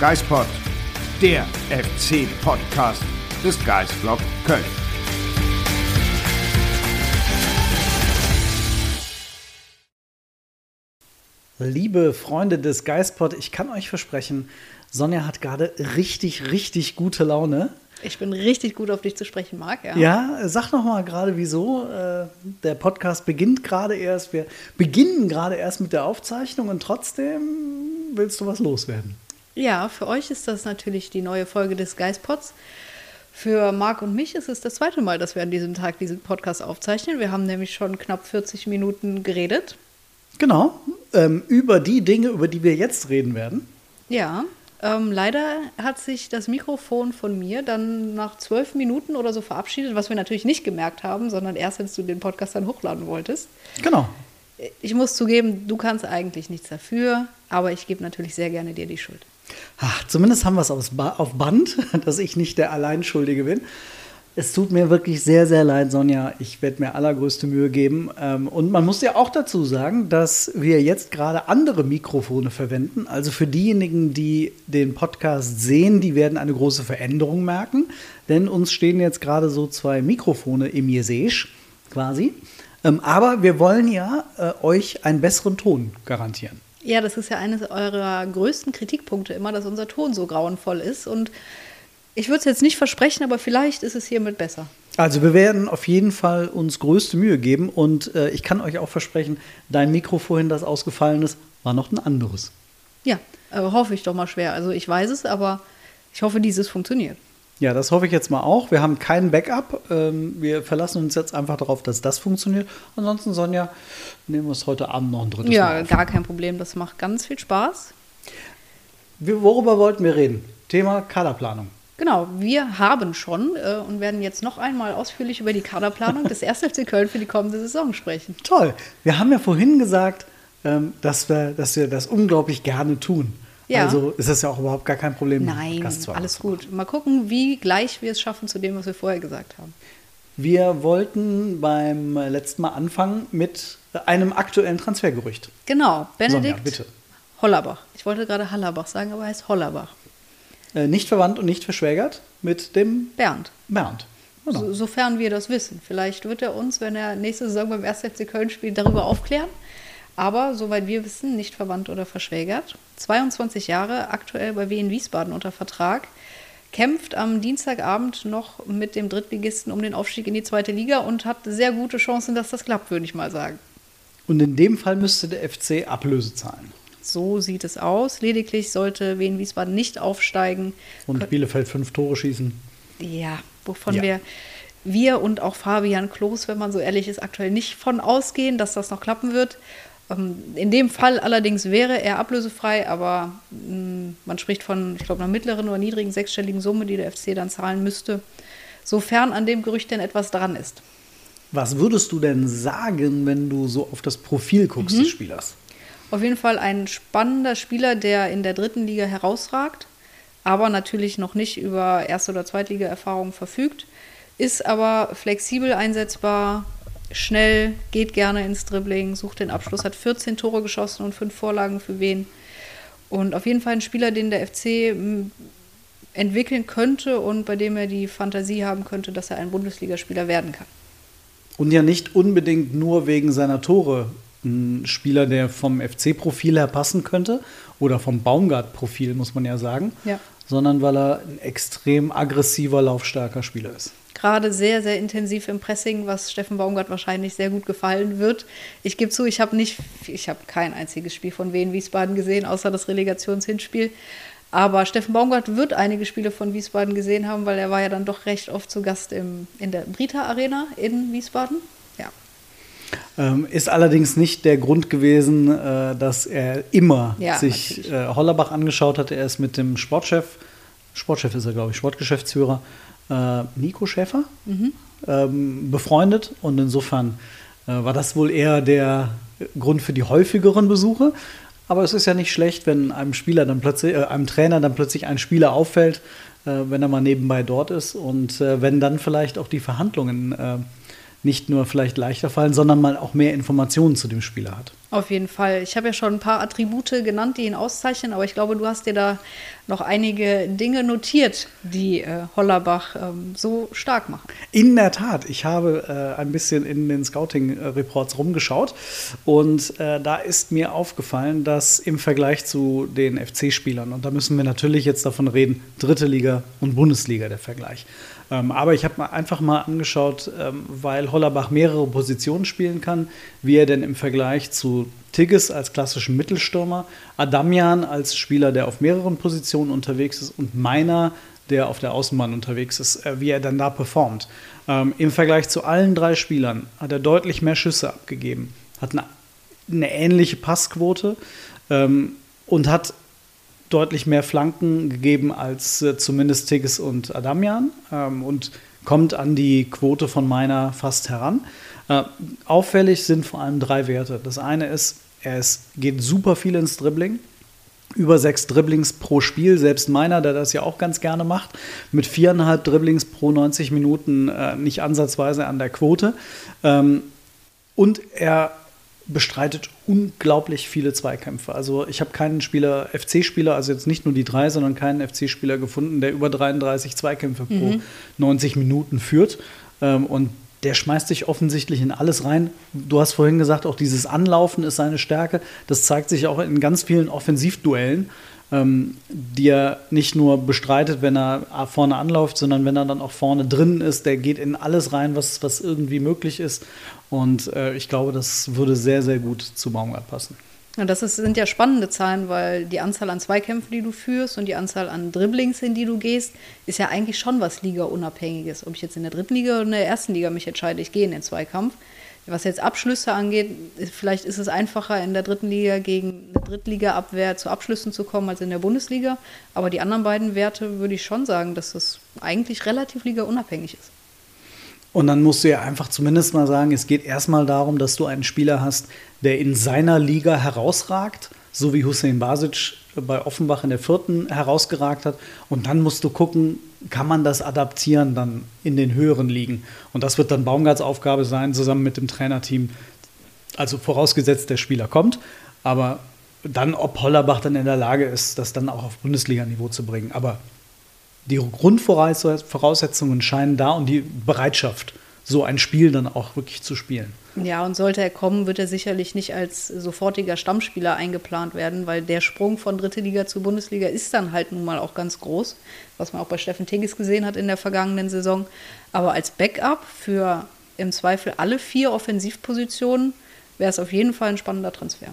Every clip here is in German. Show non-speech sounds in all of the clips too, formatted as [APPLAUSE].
Geispod, der FC-Podcast des Geistblog Köln. Liebe Freunde des Geistpod, ich kann euch versprechen, Sonja hat gerade richtig, richtig gute Laune. Ich bin richtig gut auf dich zu sprechen, Marc. Ja, Ja, sag noch mal gerade, wieso. Äh, der Podcast beginnt gerade erst. Wir beginnen gerade erst mit der Aufzeichnung und trotzdem willst du was loswerden. Ja, für euch ist das natürlich die neue Folge des Geistpods. Für Marc und mich ist es das zweite Mal, dass wir an diesem Tag diesen Podcast aufzeichnen. Wir haben nämlich schon knapp 40 Minuten geredet. Genau, ähm, über die Dinge, über die wir jetzt reden werden. Ja, ähm, leider hat sich das Mikrofon von mir dann nach zwölf Minuten oder so verabschiedet, was wir natürlich nicht gemerkt haben, sondern erst, als du den Podcast dann hochladen wolltest. Genau. Ich muss zugeben, du kannst eigentlich nichts dafür, aber ich gebe natürlich sehr gerne dir die Schuld. Ach, zumindest haben wir es auf Band, [LAUGHS] dass ich nicht der Alleinschuldige bin. Es tut mir wirklich sehr, sehr leid, Sonja. Ich werde mir allergrößte Mühe geben. Ähm, Und man muss ja auch dazu sagen, dass wir jetzt gerade andere Mikrofone verwenden. Also für diejenigen, die den Podcast sehen, die werden eine große Veränderung merken. Denn uns stehen jetzt gerade so zwei Mikrofone im Jesesch quasi. Ähm, Aber wir wollen ja äh, euch einen besseren Ton garantieren. Ja, das ist ja eines eurer größten Kritikpunkte immer, dass unser Ton so grauenvoll ist. Und ich würde es jetzt nicht versprechen, aber vielleicht ist es hiermit besser. Also wir werden auf jeden Fall uns größte Mühe geben und äh, ich kann euch auch versprechen, dein Mikro vorhin, das ausgefallen ist, war noch ein anderes. Ja, äh, hoffe ich doch mal schwer. Also ich weiß es, aber ich hoffe, dieses funktioniert. Ja, das hoffe ich jetzt mal auch. Wir haben kein Backup. Ähm, wir verlassen uns jetzt einfach darauf, dass das funktioniert. Ansonsten, Sonja, nehmen wir es heute Abend noch ein drittes Ja, Mal auf. gar kein Problem. Das macht ganz viel Spaß. Wir, worüber wollten wir reden? Thema Kaderplanung. Genau, wir haben schon äh, und werden jetzt noch einmal ausführlich über die Kaderplanung des [LAUGHS] 1. FC Köln für die kommende Saison sprechen. Toll. Wir haben ja vorhin gesagt, ähm, dass, wir, dass wir das unglaublich gerne tun. Ja. Also ist das ja auch überhaupt gar kein Problem. Nein, alles gut. Mal gucken, wie gleich wir es schaffen zu dem, was wir vorher gesagt haben. Wir wollten beim letzten Mal anfangen mit einem aktuellen Transfergerücht. Genau, Benedikt Sonja, bitte. Hollerbach. Ich wollte gerade Hallerbach sagen, aber er heißt Hollerbach. Äh, nicht verwandt und nicht verschwägert mit dem Bernd. Bernd. Genau. So, sofern wir das wissen. Vielleicht wird er uns, wenn er nächste Saison beim 1. FC Köln spielt, darüber aufklären. Aber soweit wir wissen, nicht verwandt oder verschwägert. 22 Jahre, aktuell bei Wien Wiesbaden unter Vertrag. Kämpft am Dienstagabend noch mit dem Drittligisten um den Aufstieg in die zweite Liga und hat sehr gute Chancen, dass das klappt, würde ich mal sagen. Und in dem Fall müsste der FC Ablöse zahlen. So sieht es aus. Lediglich sollte Wien Wiesbaden nicht aufsteigen. Und Bielefeld fünf Tore schießen. Ja, wovon Ja. wir, wir und auch Fabian Klos, wenn man so ehrlich ist, aktuell nicht von ausgehen, dass das noch klappen wird. Ähm, In dem Fall allerdings wäre er ablösefrei, aber mh, man spricht von, ich glaube, einer mittleren oder niedrigen sechsstelligen Summe, die der FC dann zahlen müsste, sofern an dem Gerücht denn etwas dran ist. Was würdest du denn sagen, wenn du so auf das Profil guckst Mhm. des Spielers? Auf jeden Fall ein spannender Spieler, der in der dritten Liga herausragt, aber natürlich noch nicht über Erste- oder Zweitliga-Erfahrung verfügt, ist aber flexibel einsetzbar, schnell, geht gerne ins Dribbling, sucht den Abschluss, hat 14 Tore geschossen und 5 Vorlagen für wen. Und auf jeden Fall ein Spieler, den der FC m, entwickeln könnte und bei dem er die Fantasie haben könnte, dass er ein Bundesligaspieler werden kann. Und ja nicht unbedingt nur wegen seiner Tore ein Spieler, der vom FC-Profil her passen könnte oder vom Baumgart-Profil, muss man ja sagen, Ja. sondern weil er ein extrem aggressiver, laufstarker Spieler ist. Gerade sehr, sehr intensiv im Pressing, was Steffen Baumgart wahrscheinlich sehr gut gefallen wird. Ich gebe zu, ich habe nicht, ich habe kein einziges Spiel von Wien Wiesbaden gesehen, außer das Relegationshinspiel. Aber Steffen Baumgart wird einige Spiele von Wiesbaden gesehen haben, weil er war ja dann doch recht oft zu Gast im, in der Brita Arena in Wiesbaden. Ähm, ist allerdings nicht der Grund gewesen, äh, dass er immer Ja, sich äh, Hollerbach angeschaut hat. Er ist mit dem Sportchef, Sportchef ist er, glaube ich, Sportgeschäftsführer, äh, Nico Schäfer, ähm, befreundet. Und insofern äh, war das wohl eher der Grund für die häufigeren Besuche. Aber es ist ja nicht schlecht, wenn einem Spieler dann plötzlich, äh, einem Trainer dann plötzlich ein Spieler auffällt, äh, wenn er mal nebenbei dort ist und äh, wenn dann vielleicht auch die Verhandlungen äh, nicht nur vielleicht leichter fallen, sondern man auch mehr Informationen zu dem Spieler hat. Auf jeden Fall. Ich habe ja schon ein paar Attribute genannt, die ihn auszeichnen, aber ich glaube, du hast dir da noch einige Dinge notiert, die äh, Hollerbach ähm, so stark machen. In der Tat, ich habe äh, ein bisschen in den Scouting-Reports rumgeschaut und äh, da ist mir aufgefallen, dass im Vergleich zu den FC-Spielern, und da müssen wir natürlich jetzt davon reden, dritte Liga und Bundesliga der Vergleich. Ähm, aber ich habe einfach mal angeschaut, ähm, weil Hollerbach mehrere Positionen spielen kann, wie er denn im Vergleich zu Tigges als klassischen Mittelstürmer, Adamian als Spieler, der auf mehreren Positionen unterwegs ist und Meiner, der auf der Außenbahn unterwegs ist, äh, wie er dann da performt. Ähm, Im Vergleich zu allen drei Spielern hat er deutlich mehr Schüsse abgegeben, hat eine, eine ähnliche Passquote und hat deutlich mehr Flanken gegeben als äh, zumindest Tigges und Adamian ähm, und kommt an die Quote von meiner fast heran. Äh, auffällig sind vor allem drei Werte. Das eine ist, er ist, geht super viel ins Dribbling. Über sechs Dribblings pro Spiel, selbst meiner, der das ja auch ganz gerne macht, mit viereinhalb Dribblings pro 90 Minuten äh, nicht ansatzweise an der Quote. Ähm, und er bestreitet unglaublich viele Zweikämpfe. Also ich habe keinen Spieler, FC-Spieler, also jetzt nicht nur die drei, sondern keinen FC-Spieler gefunden, der über 33 Zweikämpfe pro 90 Minuten führt. Ähm, und der schmeißt sich offensichtlich in alles rein. Du hast vorhin gesagt, auch dieses Anlaufen ist seine Stärke. Das zeigt sich auch in ganz vielen Offensivduellen, ähm, die er nicht nur bestreitet, wenn er vorne anläuft, sondern wenn er dann auch vorne drin ist. Der geht in alles rein, was, was irgendwie möglich ist. Und äh, ich glaube, das würde sehr, sehr gut zu Baumgart passen. Und das ist, sind ja spannende Zahlen, weil die Anzahl an Zweikämpfen, die du führst und die Anzahl an Dribblings, in die du gehst, ist ja eigentlich schon was Liga-Unabhängiges. Ob ich jetzt in der dritten Liga oder in der ersten Liga mich entscheide, ich gehe in den Zweikampf. Was jetzt Abschlüsse angeht, vielleicht ist es einfacher, in der dritten Liga gegen eine Drittliga-Abwehr zu Abschlüssen zu kommen als in der Bundesliga. Aber die anderen beiden Werte würde ich schon sagen, dass das eigentlich relativ liga-unabhängig ist. Und dann musst du ja einfach zumindest mal sagen, es geht erstmal darum, dass du einen Spieler hast, der in seiner Liga herausragt, so wie Hussein Basic bei Offenbach in der vierten herausgeragt hat. Und dann musst du gucken, kann man das adaptieren dann in den höheren Ligen. Und das wird dann Baumgarts Aufgabe sein, zusammen mit dem Trainerteam. Also vorausgesetzt, der Spieler kommt. Aber dann, ob Hollerbach dann in der Lage ist, das dann auch auf Bundesliga-Niveau zu bringen. Aber die Grundvoraussetzungen scheinen da und die Bereitschaft, so ein Spiel dann auch wirklich zu spielen. Ja, und sollte er kommen, wird er sicherlich nicht als sofortiger Stammspieler eingeplant werden, weil der Sprung von dritte Liga zu Bundesliga ist dann halt nun mal auch ganz groß, was man auch bei Steffen Tigges gesehen hat in der vergangenen Saison. Aber als Backup für im Zweifel alle vier Offensivpositionen wäre es auf jeden Fall ein spannender Transfer.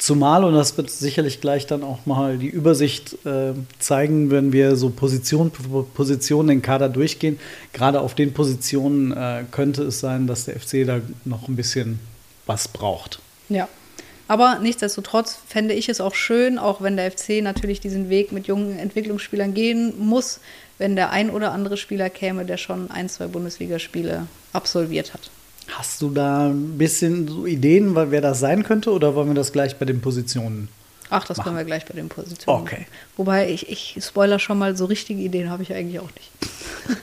Zumal, und das wird sicherlich gleich dann auch mal die Übersicht äh, zeigen, wenn wir so Position für Position den Kader durchgehen. Gerade auf den Positionen äh, könnte es sein, dass der FC da noch ein bisschen was braucht. Ja. Aber nichtsdestotrotz fände ich es auch schön, auch wenn der FC natürlich diesen Weg mit jungen Entwicklungsspielern gehen muss, wenn der ein oder andere Spieler käme, der schon ein, zwei Bundesligaspiele absolviert hat. Hast du da ein bisschen so Ideen, wer das sein könnte, oder wollen wir das gleich bei den Positionen? Ach, das machen? können wir gleich bei den Positionen. Okay. Wobei ich, ich spoiler schon mal, so richtige Ideen habe ich eigentlich auch nicht. [LAUGHS]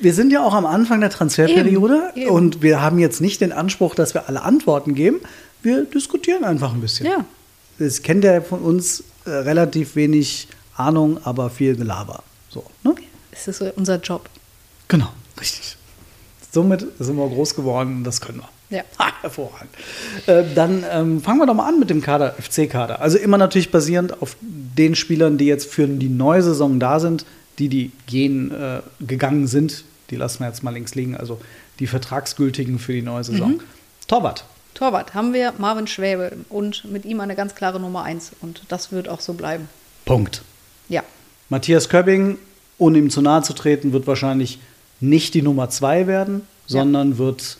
Wir sind ja auch am Anfang der Transferperiode Eben, eben. und wir haben jetzt nicht den Anspruch, dass wir alle Antworten geben. Wir diskutieren einfach ein bisschen. Ja. Es kennt ja von uns äh, relativ wenig Ahnung, aber viel Gelaber. So, ne? Es ist unser Job. Genau, richtig. Somit sind wir groß geworden und das können wir. Ja. Ha, hervorragend. Äh, dann ähm, fangen wir doch mal an mit dem Kader, FC-Kader. Also immer natürlich basierend auf den Spielern, die jetzt für die neue Saison da sind, die, die gehen, äh, gegangen sind. Die lassen wir jetzt mal links liegen. Also die Vertragsgültigen für die neue Saison. Mhm. Torwart. Torwart haben wir Marvin Schwäbe und mit ihm eine ganz klare Nummer eins und das wird auch so bleiben. Punkt. Ja. Matthias Köpping, ohne ihm zu nahe zu treten, wird wahrscheinlich nicht die Nummer zwei werden, sondern wird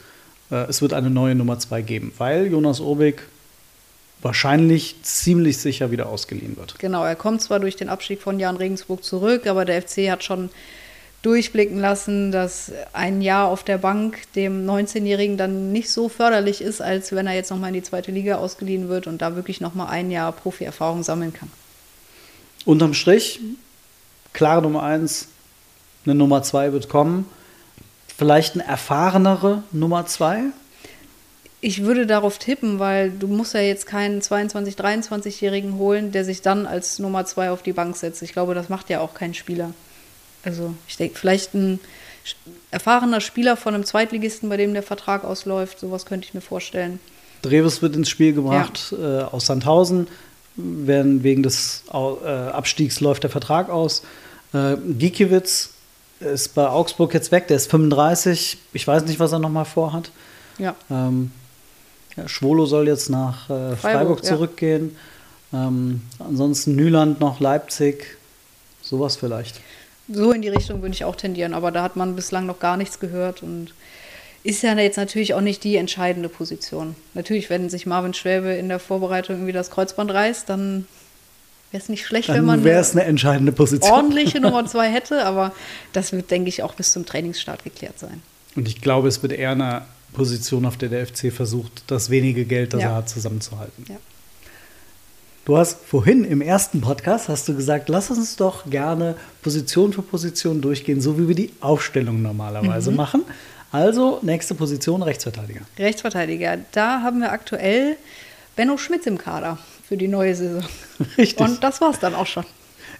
äh, es wird eine neue Nummer 2 geben, weil Jonas Obig wahrscheinlich ziemlich sicher wieder ausgeliehen wird. Genau, er kommt zwar durch den Abstieg von Jan Regensburg zurück, aber der FC hat schon durchblicken lassen, dass ein Jahr auf der Bank dem 19-Jährigen dann nicht so förderlich ist, als wenn er jetzt nochmal in die zweite Liga ausgeliehen wird und da wirklich nochmal ein Jahr Profi-Erfahrung sammeln kann. Unterm Strich, klare Nummer 1, eine Nummer 2 wird kommen. Vielleicht eine erfahrenere Nummer 2? Ich würde darauf tippen, weil du musst ja jetzt keinen 22-, 23-Jährigen holen, der sich dann als Nummer 2 auf die Bank setzt. Ich glaube, das macht ja auch kein Spieler. Also ich denke, vielleicht ein erfahrener Spieler von einem Zweitligisten, bei dem der Vertrag ausläuft, sowas könnte ich mir vorstellen. Dreves wird ins Spiel gebracht ja. äh, aus Sandhausen. Werden, wegen des äh, Abstiegs läuft der Vertrag aus. Äh, Gikiewicz ist bei Augsburg jetzt weg, der ist 35. Ich weiß nicht, was er nochmal vorhat. Ja. Ähm, ja, Schwolo soll jetzt nach äh, Freiburg, Freiburg, zurückgehen. Ja. Ähm, ansonsten Nyland noch Leipzig. Sowas vielleicht. So in die Richtung würde ich auch tendieren, aber da hat man bislang noch gar nichts gehört und ist ja jetzt natürlich auch nicht die entscheidende Position. Natürlich, wenn sich Marvin Schwäbe in der Vorbereitung irgendwie das Kreuzband reißt, dann wäre es nicht schlecht, dann wenn man eine, eine entscheidende Position. ordentliche Nummer [LAUGHS] zwei hätte, aber das wird, denke ich, auch bis zum Trainingsstart geklärt sein. Und ich glaube, es wird eher eine Position, auf der der FC versucht, das wenige Geld, das ja. er hat, zusammenzuhalten. Ja. Du hast vorhin im ersten Podcast hast du gesagt, lass uns doch gerne Position für Position durchgehen, so wie wir die Aufstellung normalerweise mhm. machen. Also nächste Position Rechtsverteidiger. Rechtsverteidiger. Da haben wir aktuell Benno Schmitz im Kader für die neue Saison. [LAUGHS] Richtig. Und das war es dann auch schon.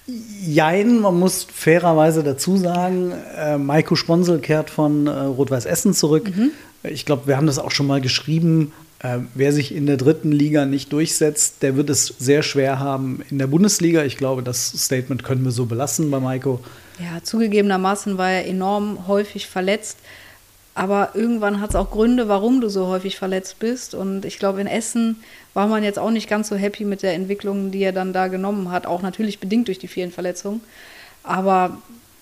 Jein, man muss fairerweise dazu sagen, äh, Maiko Sponsel kehrt von äh, Rot-Weiß Essen zurück. Mhm. Ich glaube, wir haben das auch schon mal geschrieben. Äh, wer sich in der dritten Liga nicht durchsetzt, der wird es sehr schwer haben in der Bundesliga. Ich glaube, das Statement können wir so belassen bei Maiko. Ja, zugegebenermaßen war er enorm häufig verletzt. Aber irgendwann hat es auch Gründe, warum du so häufig verletzt bist. Und ich glaube, in Essen war man jetzt auch nicht ganz so happy mit der Entwicklung, die er dann da genommen hat. Auch natürlich bedingt durch die vielen Verletzungen. Aber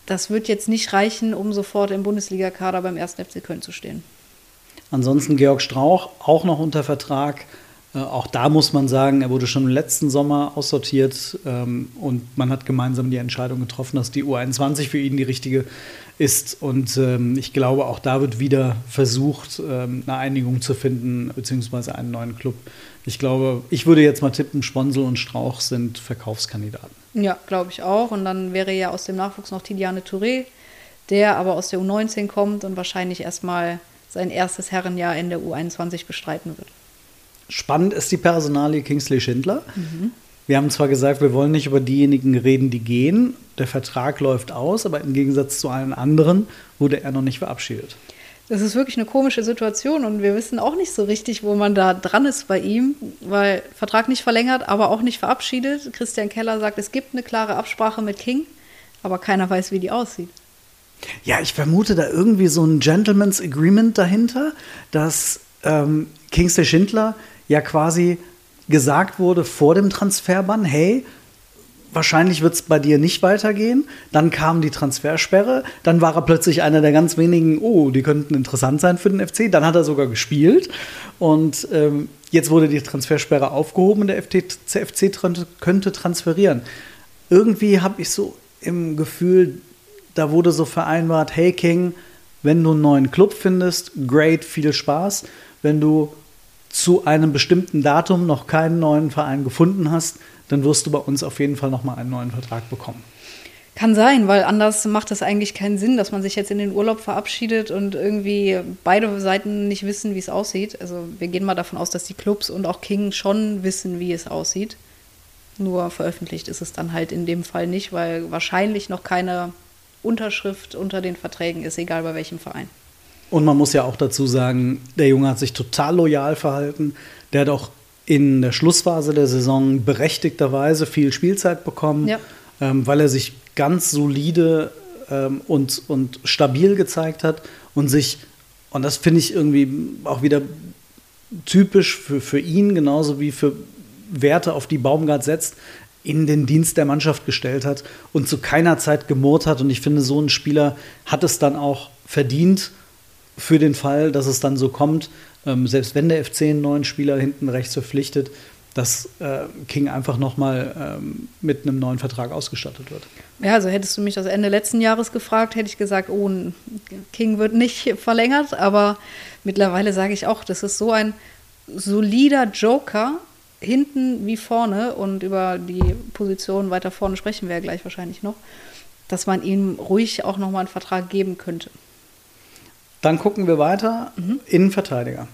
das wird jetzt nicht reichen, um sofort im Bundesligakader beim 1. FC Köln zu stehen. Ansonsten Georg Strauch auch noch unter Vertrag. Äh, auch da muss man sagen, er wurde schon im letzten Sommer aussortiert ähm, und man hat gemeinsam die Entscheidung getroffen, dass die U21 für ihn die richtige ist. Und ähm, ich glaube, auch da wird wieder versucht, ähm, eine Einigung zu finden, beziehungsweise einen neuen Club. Ich glaube, ich würde jetzt mal tippen, Sponsel und Strauch sind Verkaufskandidaten. Ja, glaube ich auch. Und dann wäre ja aus dem Nachwuchs noch Tidiane Touré, der aber aus der U19 kommt und wahrscheinlich erstmal sein erstes Herrenjahr in der U21 bestreiten wird. Spannend ist die Personalie Kingsley Schindler. Mhm. Wir haben zwar gesagt, wir wollen nicht über diejenigen reden, die gehen. Der Vertrag läuft aus, aber im Gegensatz zu allen anderen wurde er noch nicht verabschiedet. Das ist wirklich eine komische Situation und wir wissen auch nicht so richtig, wo man da dran ist bei ihm, weil Vertrag nicht verlängert, aber auch nicht verabschiedet. Christian Keller sagt, es gibt eine klare Absprache mit King, aber keiner weiß, wie die aussieht. Ja, ich vermute da irgendwie so ein Gentleman's Agreement dahinter, dass ähm, Kingsley Schindler ja quasi gesagt wurde vor dem Transferbann, hey, wahrscheinlich wird es bei dir nicht weitergehen. Dann kam die Transfersperre, dann war er plötzlich einer der ganz wenigen, oh, die könnten interessant sein für den FC. Dann hat er sogar gespielt und ähm, jetzt wurde die Transfersperre aufgehoben und der FC könnte transferieren. Irgendwie habe ich so im Gefühl, da wurde so vereinbart, hey King, wenn du einen neuen Club findest, great, viel Spaß. Wenn du zu einem bestimmten Datum noch keinen neuen Verein gefunden hast, dann wirst du bei uns auf jeden Fall nochmal einen neuen Vertrag bekommen. Kann sein, weil anders macht es eigentlich keinen Sinn, dass man sich jetzt in den Urlaub verabschiedet und irgendwie beide Seiten nicht wissen, wie es aussieht. Also wir gehen mal davon aus, dass die Clubs und auch King schon wissen, wie es aussieht. Nur veröffentlicht ist es dann halt in dem Fall nicht, weil wahrscheinlich noch keine Unterschrift unter den Verträgen ist, egal bei welchem Verein. Und man muss ja auch dazu sagen, der Junge hat sich total loyal verhalten. Der hat auch in der Schlussphase der Saison berechtigterweise viel Spielzeit bekommen, ja. ähm, weil er sich ganz solide ähm, und, und stabil gezeigt hat und sich, und das finde ich irgendwie auch wieder typisch für, für ihn, genauso wie für Werte, auf die Baumgart setzt, in den Dienst der Mannschaft gestellt hat und zu keiner Zeit gemurrt hat. Und ich finde, so ein Spieler hat es dann auch verdient, für den Fall, dass es dann so kommt, ähm, selbst wenn der FC einen neuen Spieler hinten rechts verpflichtet, dass äh, King einfach nochmal ähm, mit einem neuen Vertrag ausgestattet wird. Ja, also hättest du mich das Ende letzten Jahres gefragt, hätte ich gesagt, oh, King wird nicht verlängert, aber mittlerweile sage ich auch, das ist so ein solider Joker, hinten wie vorne, und über die Position weiter vorne sprechen wir ja gleich wahrscheinlich noch, dass man ihm ruhig auch nochmal einen Vertrag geben könnte. Dann gucken wir weiter. Mhm. Innenverteidiger.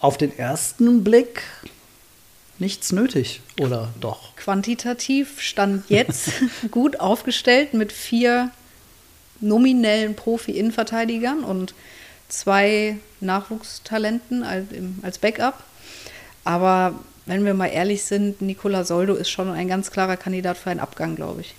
Auf den ersten Blick nichts nötig, oder doch? Quantitativ stand jetzt [LAUGHS] gut aufgestellt mit vier nominellen Profi-Innenverteidigern und zwei Nachwuchstalenten als Backup. Aber wenn wir mal ehrlich sind, Nicola Soldo ist schon ein ganz klarer Kandidat für einen Abgang, glaube ich.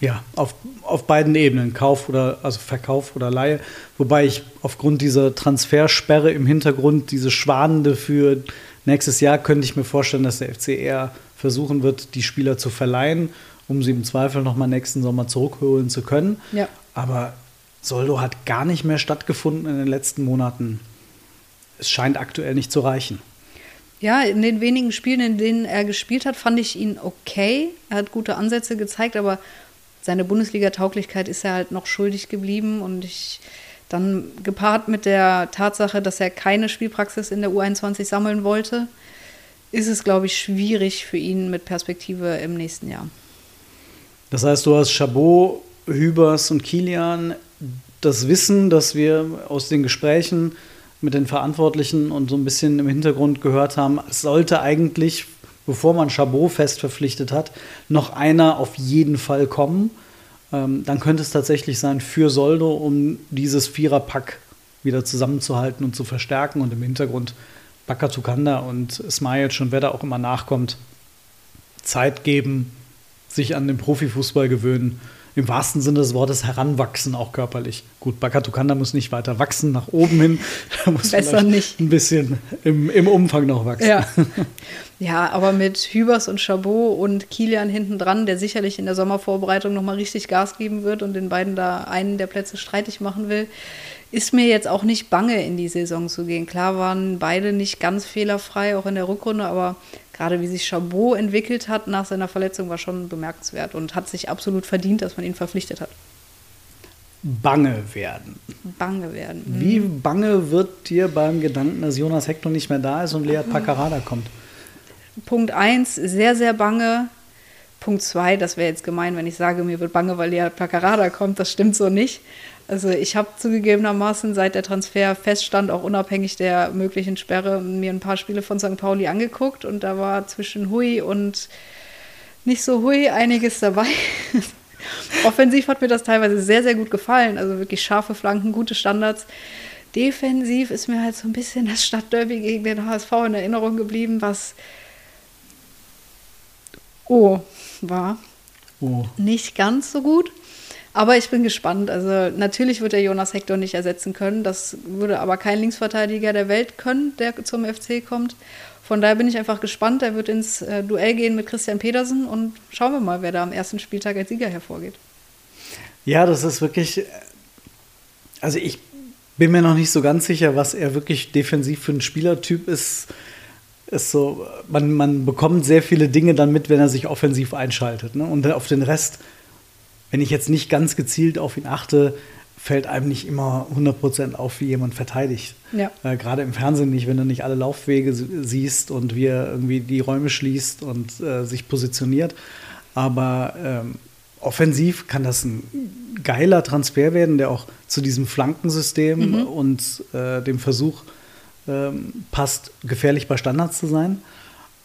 Ja, auf, auf beiden Ebenen, Kauf oder also Verkauf oder Leihe. Wobei ich aufgrund dieser Transfersperre im Hintergrund, diese Schwanende für nächstes Jahr, könnte ich mir vorstellen, dass der FC eher versuchen wird, die Spieler zu verleihen, um sie im Zweifel nochmal nächsten Sommer zurückholen zu können. Ja. Aber Soldo hat gar nicht mehr stattgefunden in den letzten Monaten. Es scheint aktuell nicht zu reichen. Ja, in den wenigen Spielen, in denen er gespielt hat, fand ich ihn okay. Er hat gute Ansätze gezeigt, aber seine Bundesliga-Tauglichkeit ist er halt noch schuldig geblieben. Und ich dann gepaart mit der Tatsache, dass er keine Spielpraxis in der U21 sammeln wollte, ist es, glaube ich, schwierig für ihn mit Perspektive im nächsten Jahr. Das heißt, du hast Chabot, Hübers und Kilian das Wissen, das wir aus den Gesprächen mit den Verantwortlichen und so ein bisschen im Hintergrund gehört haben, es sollte eigentlich, bevor man Chabot fest verpflichtet hat, noch einer auf jeden Fall kommen. Ähm, dann könnte es tatsächlich sein für Soldo, um dieses Viererpack wieder zusammenzuhalten und zu verstärken und im Hintergrund Bakatukanda und Smajic und wer da auch immer nachkommt, Zeit geben, sich an den Profifußball gewöhnen im wahrsten Sinne des Wortes heranwachsen, auch körperlich. Gut, Bakatukanda muss nicht weiter wachsen nach oben hin. [LAUGHS] Er muss Besser nicht. Ein bisschen im, im Umfang noch wachsen. Ja. [LAUGHS] ja, aber mit Hübers und Chabot und Kilian hinten dran, der sicherlich in der Sommervorbereitung nochmal richtig Gas geben wird und den beiden da einen der Plätze streitig machen will, ist mir jetzt auch nicht bange, in die Saison zu gehen. Klar waren beide nicht ganz fehlerfrei, auch in der Rückrunde, aber gerade wie sich Chabot entwickelt hat nach seiner Verletzung, war schon bemerkenswert und hat sich absolut verdient, dass man ihn verpflichtet hat. Bange werden. Bange werden. Mhm. Wie bange wird dir beim Gedanken, dass Jonas Hector nicht mehr da ist und Lea Paccarada kommt? Punkt 1, sehr, sehr bange. Punkt 2, das wäre jetzt gemein, wenn ich sage, mir wird bange, weil Lea Paccarada kommt. Das stimmt so nicht. Also ich habe zugegebenermaßen seit der Transfer feststand, auch unabhängig der möglichen Sperre, mir ein paar Spiele von St. Pauli angeguckt und da war zwischen Hui und nicht so Hui einiges dabei. [LAUGHS] Offensiv hat mir das teilweise sehr, sehr gut gefallen. Also wirklich scharfe Flanken, gute Standards. Defensiv ist mir halt so ein bisschen das Stadtderby gegen den HSV in Erinnerung geblieben, was oh war. Oh. Nicht ganz so gut. Aber ich bin gespannt. Also natürlich wird er Jonas Hector nicht ersetzen können. Das würde aber kein Linksverteidiger der Welt können, der zum FC kommt. Von daher bin ich einfach gespannt. Er wird ins äh, Duell gehen mit Christian Pedersen und schauen wir mal, wer da am ersten Spieltag als Sieger hervorgeht. Ja, das ist wirklich. Also ich bin mir noch nicht so ganz sicher, was er wirklich defensiv für ein Spielertyp ist. Ist so, man, man bekommt sehr viele Dinge dann mit, wenn er sich offensiv einschaltet. Ne? Und auf den Rest wenn ich jetzt nicht ganz gezielt auf ihn achte, fällt einem nicht immer 100% auf, wie jemand verteidigt. Ja. Äh, Gerade im Fernsehen nicht, wenn du nicht alle Laufwege siehst und wie er irgendwie die Räume schließt und äh, sich positioniert. Aber ähm, offensiv kann das ein geiler Transfer werden, der auch zu diesem Flankensystem mhm. und äh, dem Versuch ähm, passt, gefährlich bei Standards zu sein.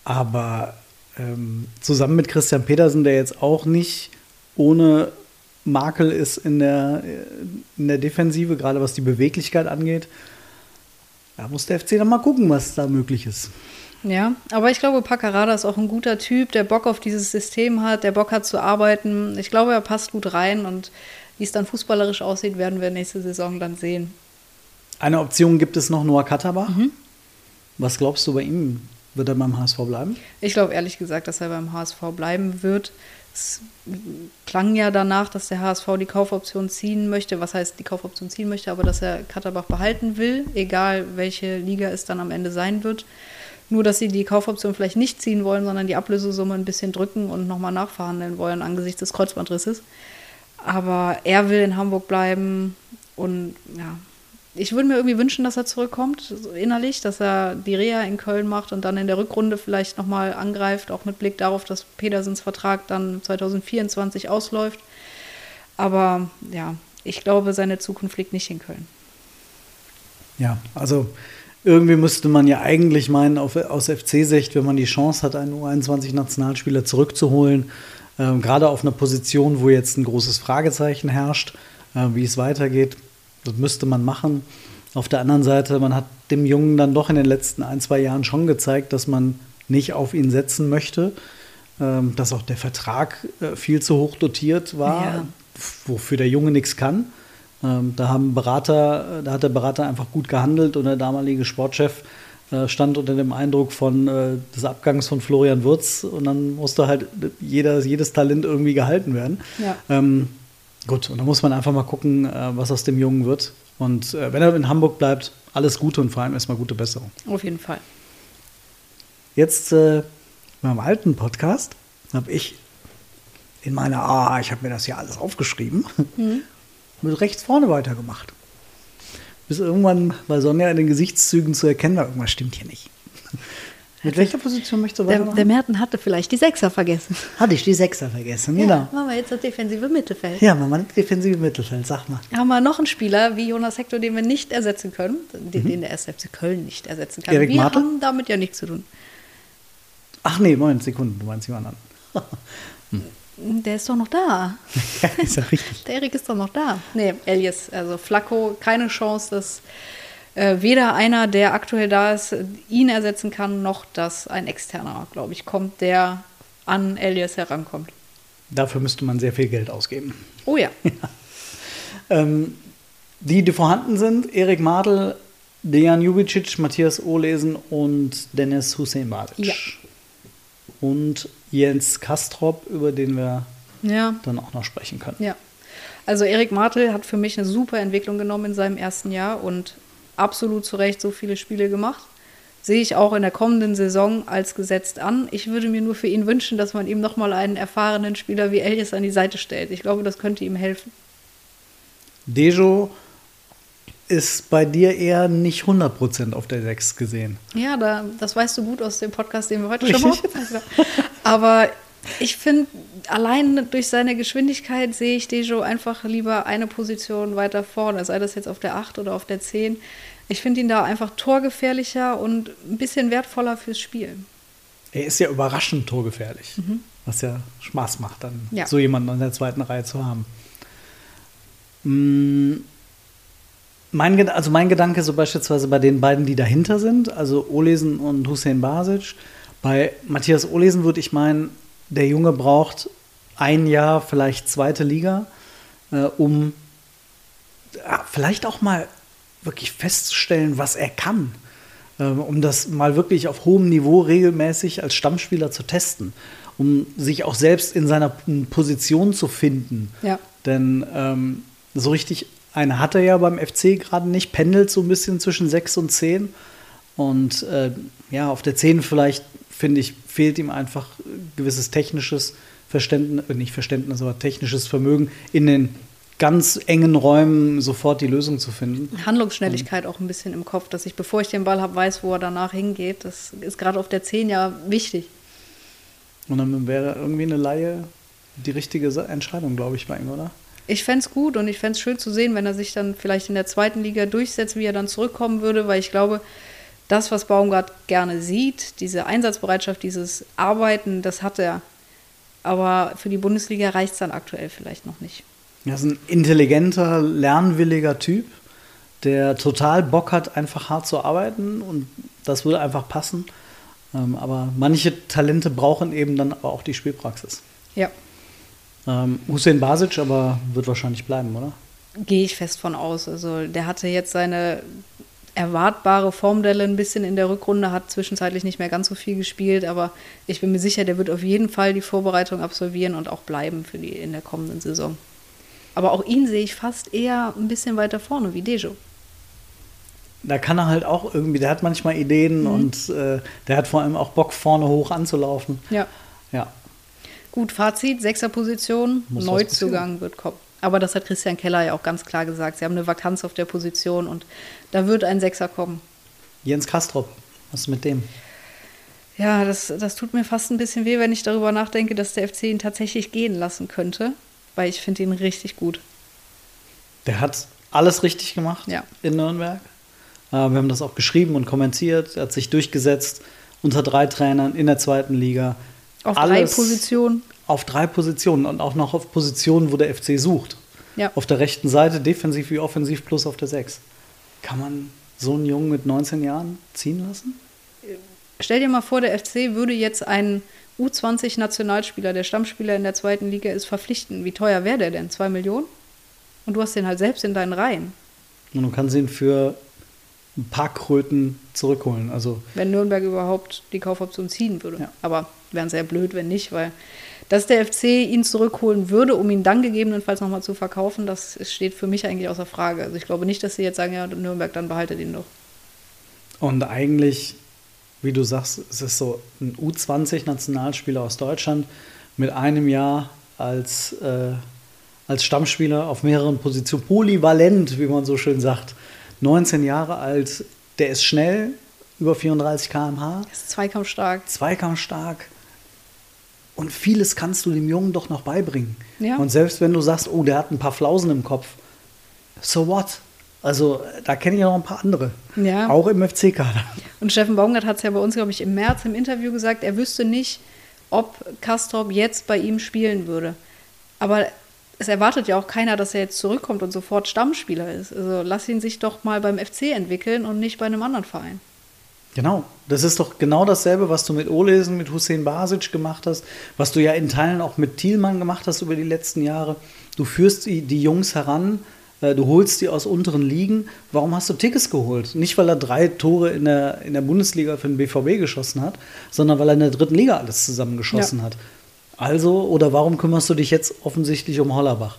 Aber ähm, zusammen mit Christian Petersen, der jetzt auch nicht ohne Makel ist in der, in der Defensive, gerade was die Beweglichkeit angeht. Da muss der FC dann mal gucken, was da möglich ist. Ja, aber ich glaube, Paccarada ist auch ein guter Typ, der Bock auf dieses System hat, der Bock hat zu arbeiten. Ich glaube, er passt gut rein und wie es dann fußballerisch aussieht, werden wir nächste Saison dann sehen. Eine Option gibt es noch, Noah Kataba. Mhm. Was glaubst du bei ihm? Wird er beim HSV bleiben? Ich glaube ehrlich gesagt, dass er beim HSV bleiben wird. Es klang ja danach, dass der HSV die Kaufoption ziehen möchte. Was heißt die Kaufoption ziehen möchte, aber dass er Katterbach behalten will, egal welche Liga es dann am Ende sein wird. Nur, dass sie die Kaufoption vielleicht nicht ziehen wollen, sondern die Ablösesumme ein bisschen drücken und nochmal nachverhandeln wollen angesichts des Kreuzbandrisses. Aber er will in Hamburg bleiben und ja, ich würde mir irgendwie wünschen, dass er zurückkommt, so innerlich, dass er die Reha in Köln macht und dann in der Rückrunde vielleicht nochmal angreift, auch mit Blick darauf, dass Pedersens Vertrag dann 2024 ausläuft. Aber ja, ich glaube, seine Zukunft liegt nicht in Köln. Ja, also irgendwie müsste man ja eigentlich meinen, auf, aus FC-Sicht, wenn man die Chance hat, einen U21-Nationalspieler zurückzuholen, äh, gerade auf einer Position, wo jetzt ein großes Fragezeichen herrscht, äh, wie es weitergeht, das müsste man machen. Auf der anderen Seite, man hat dem Jungen dann doch in den letzten ein, zwei Jahren schon gezeigt, dass man nicht auf ihn setzen möchte, ähm, dass auch der Vertrag äh, viel zu hoch dotiert war, Ja. wofür der Junge nichts kann. Ähm, da haben Berater, da hat der Berater einfach gut gehandelt und der damalige Sportchef äh, stand unter dem Eindruck von äh, des Abgangs von Florian Würz und dann musste halt jeder, jedes Talent irgendwie gehalten werden. Ja. Ähm, gut, und da muss man einfach mal gucken, äh, was aus dem Jungen wird. Und äh, wenn er in Hamburg bleibt, alles Gute und vor allem erstmal gute Besserung. Auf jeden Fall. Jetzt äh, beim alten Podcast habe ich in meiner, ah, ich habe mir das ja alles aufgeschrieben, [LAUGHS] mit rechts vorne weitergemacht. Bis irgendwann bei Sonja in den Gesichtszügen zu erkennen war, irgendwas stimmt hier nicht. Mit welcher Position möchtest du Der, weitermachen? der Merten hatte vielleicht die Sechser vergessen. Hatte ich die Sechser vergessen, genau. Machen wir jetzt das defensive Mittelfeld. Ja, Mama, defensive Mittelfeld, sag mal. Haben wir noch einen Spieler wie Jonas Hector, den wir nicht ersetzen können, den, den der 1. FC Köln nicht ersetzen kann. Erik wir Martel? haben damit ja nichts zu tun. Ach nee, Moment, Sekunden, du meinst jemand anderen. [LAUGHS] Der ist doch noch da. [LAUGHS] ja, ist ja richtig. Der Erik ist doch noch da. Nee, Elias, also Flacco, keine Chance, dass äh, weder einer, der aktuell da ist, ihn ersetzen kann, noch dass ein externer, glaube ich, kommt, der an Elias herankommt. Dafür müsste man sehr viel Geld ausgeben. Oh ja. [LAUGHS] Ähm, die, die vorhanden sind, Erik Madl, Dejan Jubicic, Matthias Ohlesen und Dennis Hussein Badic. Ja. Und Jens Kastrop, über den wir Ja. dann auch noch sprechen können. Ja. Also Erik Martel hat für mich eine super Entwicklung genommen in seinem ersten Jahr und absolut zu Recht so viele Spiele gemacht. Sehe ich auch in der kommenden Saison als gesetzt an. Ich würde mir nur für ihn wünschen, dass man ihm nochmal einen erfahrenen Spieler wie Elias an die Seite stellt. Ich glaube, das könnte ihm helfen. Dejo ist bei dir eher nicht 100% auf der 6 gesehen. Ja, da, das weißt du gut aus dem Podcast, den wir heute Richtig. [LAUGHS] schon mal aufgezeichnet haben. Aber ich finde, allein durch seine Geschwindigkeit sehe ich Dejo einfach lieber eine Position weiter vorne, sei das jetzt auf der 8 oder auf der 10. Ich finde ihn da einfach torgefährlicher und ein bisschen wertvoller fürs Spiel. Er ist ja überraschend torgefährlich, was ja Spaß macht, dann Ja. so jemanden in der zweiten Reihe zu haben. Mm, Mein, also mein Gedanke so beispielsweise bei den beiden, die dahinter sind, also Olesen und Hussein Basic. Bei Matthias Olesen würde ich meinen, der Junge braucht ein Jahr, vielleicht zweite Liga, äh, um ja, vielleicht auch mal wirklich festzustellen, was er kann. Ähm, um das mal wirklich auf hohem Niveau regelmäßig als Stammspieler zu testen. Um sich auch selbst in seiner Position zu finden. Ja. Denn ähm, so richtig eine hat er ja beim FC gerade nicht, pendelt so ein bisschen zwischen 6 und 10. Und äh, ja, auf der 10 vielleicht, finde ich, fehlt ihm einfach gewisses technisches Verständnis, äh, nicht Verständnis, aber technisches Vermögen, in den ganz engen Räumen sofort die Lösung zu finden. Handlungsschnelligkeit auch ein bisschen im Kopf, dass ich, bevor ich den Ball habe, weiß, wo er danach hingeht. Das ist gerade auf der 10 ja wichtig. Und dann wäre irgendwie eine Laie die richtige Entscheidung, glaube ich, bei ihm, oder? Ich fände es gut und ich fände es schön zu sehen, wenn er sich dann vielleicht in der zweiten Liga durchsetzt, wie er dann zurückkommen würde, weil ich glaube, das, was Baumgart gerne sieht, diese Einsatzbereitschaft, dieses Arbeiten, das hat er. Aber für die Bundesliga reicht es dann aktuell vielleicht noch nicht. Er ist ein intelligenter, lernwilliger Typ, der total Bock hat, einfach hart zu arbeiten und das würde einfach passen. Ähm, aber manche Talente brauchen eben dann aber auch die Spielpraxis. Ja, Ähm, Hussein Basic aber wird wahrscheinlich bleiben, oder? gehe ich fest von aus. Also der hatte jetzt seine erwartbare Formdelle ein bisschen in der Rückrunde, hat zwischenzeitlich nicht mehr ganz so viel gespielt, aber ich bin mir sicher, der wird auf jeden Fall die Vorbereitung absolvieren und auch bleiben für die in der kommenden Saison. Aber auch ihn sehe ich fast eher ein bisschen weiter vorne wie Dejo. Da kann er halt auch irgendwie, der hat manchmal Ideen Mhm. und äh, der hat vor allem auch Bock, vorne hoch anzulaufen. Ja. Ja. Gut, Fazit, sechster Position, Muss Neuzugang wird kommen. Aber das hat Christian Keller ja auch ganz klar gesagt. Sie haben eine Vakanz auf der Position und da wird ein Sechser kommen. Jens Kastrop, was ist mit dem? Ja, das, das tut mir fast ein bisschen weh, wenn ich darüber nachdenke, dass der FC ihn tatsächlich gehen lassen könnte, weil ich finde ihn richtig gut. Der hat alles richtig gemacht Ja. in Nürnberg. Äh, wir haben das auch geschrieben und kommentiert. Er hat sich durchgesetzt unter drei Trainern in der zweiten Liga. Auf drei Alles Positionen. Auf drei Positionen und auch noch auf Positionen, wo der FC sucht. Ja. Auf der rechten Seite, defensiv wie offensiv, plus auf der 6. Kann man so einen Jungen mit 19 Jahren ziehen lassen? Stell dir mal vor, der FC würde jetzt einen U20-Nationalspieler, der Stammspieler in der zweiten Liga ist, verpflichten. Wie teuer wäre der denn? Zwei Millionen? Und du hast den halt selbst in deinen Reihen. Und du kannst ihn für ein paar Kröten zurückholen. Also wenn Nürnberg überhaupt die Kaufoption ziehen würde. Ja. Aber wären sehr blöd, wenn nicht, weil dass der FC ihn zurückholen würde, um ihn dann gegebenenfalls nochmal zu verkaufen, das steht für mich eigentlich außer Frage. Also ich glaube nicht, dass sie jetzt sagen, ja, Nürnberg, dann behaltet ihn doch. Und eigentlich, wie du sagst, es ist so ein U20-Nationalspieler aus Deutschland mit einem Jahr als, äh, als Stammspieler auf mehreren Positionen, polyvalent, wie man so schön sagt. 19 Jahre alt, der ist schnell, über 34 km/h, Er ist zweikampfstark. zweikampfstark. Und vieles kannst du dem Jungen doch noch beibringen. Ja. Und selbst wenn du sagst, oh, der hat ein paar Flausen im Kopf, so what? Also da kenne ich noch ein paar andere. Ja. Auch im FC-Kader. Und Steffen Baumgart hat es ja bei uns, glaube ich, im März im Interview gesagt, er wüsste nicht, ob Kastrop jetzt bei ihm spielen würde. Aber es erwartet ja auch keiner, dass er jetzt zurückkommt und sofort Stammspieler ist. Also lass ihn sich doch mal beim FC entwickeln und nicht bei einem anderen Verein. Genau, das ist doch genau dasselbe, was du mit Olesen, mit Hussein Basic gemacht hast, was du ja in Teilen auch mit Thielmann gemacht hast über die letzten Jahre. Du führst die, die Jungs heran, äh, du holst die aus unteren Ligen. Warum hast du Tickets geholt? Nicht, weil er drei Tore in der, in der Bundesliga für den BVB geschossen hat, sondern weil er in der dritten Liga alles zusammengeschossen Ja. hat. Also, oder warum kümmerst du dich jetzt offensichtlich um Hollerbach?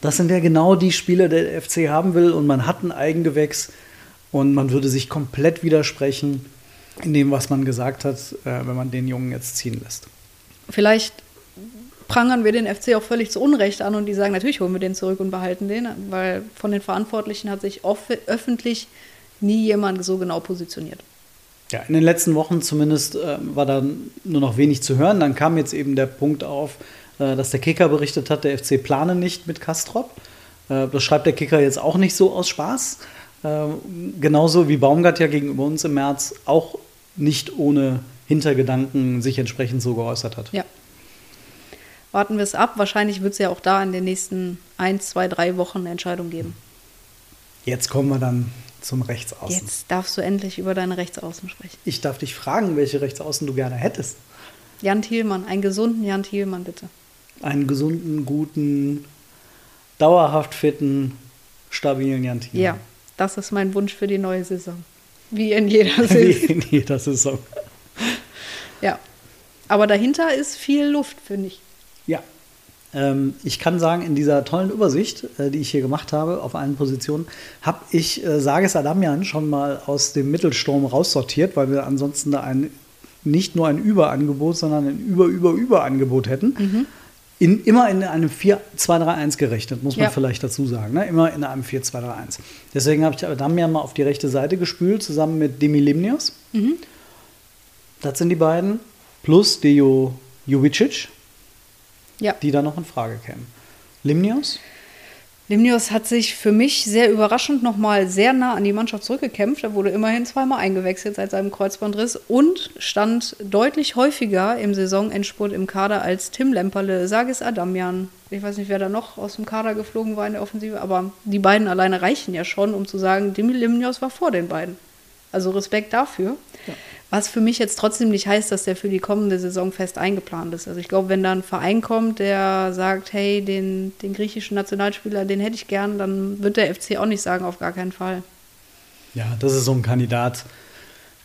Das sind ja genau die Spieler, die der FC haben will und man hat ein Eigengewächs und man würde sich komplett widersprechen in dem, was man gesagt hat, äh, wenn man den Jungen jetzt ziehen lässt. Vielleicht prangern wir den FC auch völlig zu Unrecht an und die sagen, natürlich holen wir den zurück und behalten den, weil von den Verantwortlichen hat sich öffentlich nie jemand so genau positioniert. Ja, in den letzten Wochen zumindest äh, war da nur noch wenig zu hören. Dann kam jetzt eben der Punkt auf, äh, dass der Kicker berichtet hat, der FC plane nicht mit Kastrop. Äh, das schreibt der Kicker jetzt auch nicht so aus Spaß. Äh, genauso wie Baumgart ja gegenüber uns im März auch nicht ohne Hintergedanken sich entsprechend so geäußert hat. Ja. Warten wir es ab. Wahrscheinlich wird es ja auch da in den nächsten ein, zwei, drei Wochen eine Entscheidung geben. Jetzt kommen wir dann zum Rechtsaußen. Jetzt darfst du endlich über deine Rechtsaußen sprechen. Ich darf dich fragen, welche Rechtsaußen du gerne hättest. Jan Thielmann, einen gesunden Jan Thielmann, bitte. Einen gesunden, guten, dauerhaft fitten, stabilen Jan Thielmann. Ja, das ist mein Wunsch für die neue Saison. Wie in jeder [LAUGHS] Wie Saison. in jeder Saison. Ja. Aber dahinter ist viel Luft, finde ich. Ja. Ähm, ich kann sagen, in dieser tollen Übersicht, äh, die ich hier gemacht habe, auf allen Positionen, habe ich äh, Sages Adamian schon mal aus dem Mittelsturm raussortiert, weil wir ansonsten da ein, nicht nur ein Überangebot, sondern ein Über-Über-Überangebot hätten. In, immer in einem 4-2-3-1 gerechnet, muss man Ja. vielleicht dazu sagen. Ne? Immer in einem 4-2-3-1. Deswegen habe ich Adamian mal auf die rechte Seite gespült, zusammen mit Demi Limnios. Das sind die beiden. Plus Dejo Jovicic, Ja. die da noch in Frage kämen. Limnios? Limnios hat sich für mich sehr überraschend nochmal sehr nah an die Mannschaft zurückgekämpft. Er wurde immerhin zweimal eingewechselt seit seinem Kreuzbandriss und stand deutlich häufiger im Saisonendspurt im Kader als Tim Lemperle, Sagis Adamian. Ich weiß nicht, wer da noch aus dem Kader geflogen war in der Offensive, aber die beiden alleine reichen ja schon, um zu sagen, Dimi Limnios war vor den beiden. Also Respekt dafür. Was für mich jetzt trotzdem nicht heißt, dass der für die kommende Saison fest eingeplant ist. Also ich glaube, wenn da ein Verein kommt, der sagt, hey, den, den griechischen Nationalspieler, den hätte ich gern, dann wird der FC auch nicht sagen, auf gar keinen Fall. Ja, das ist so ein Kandidat.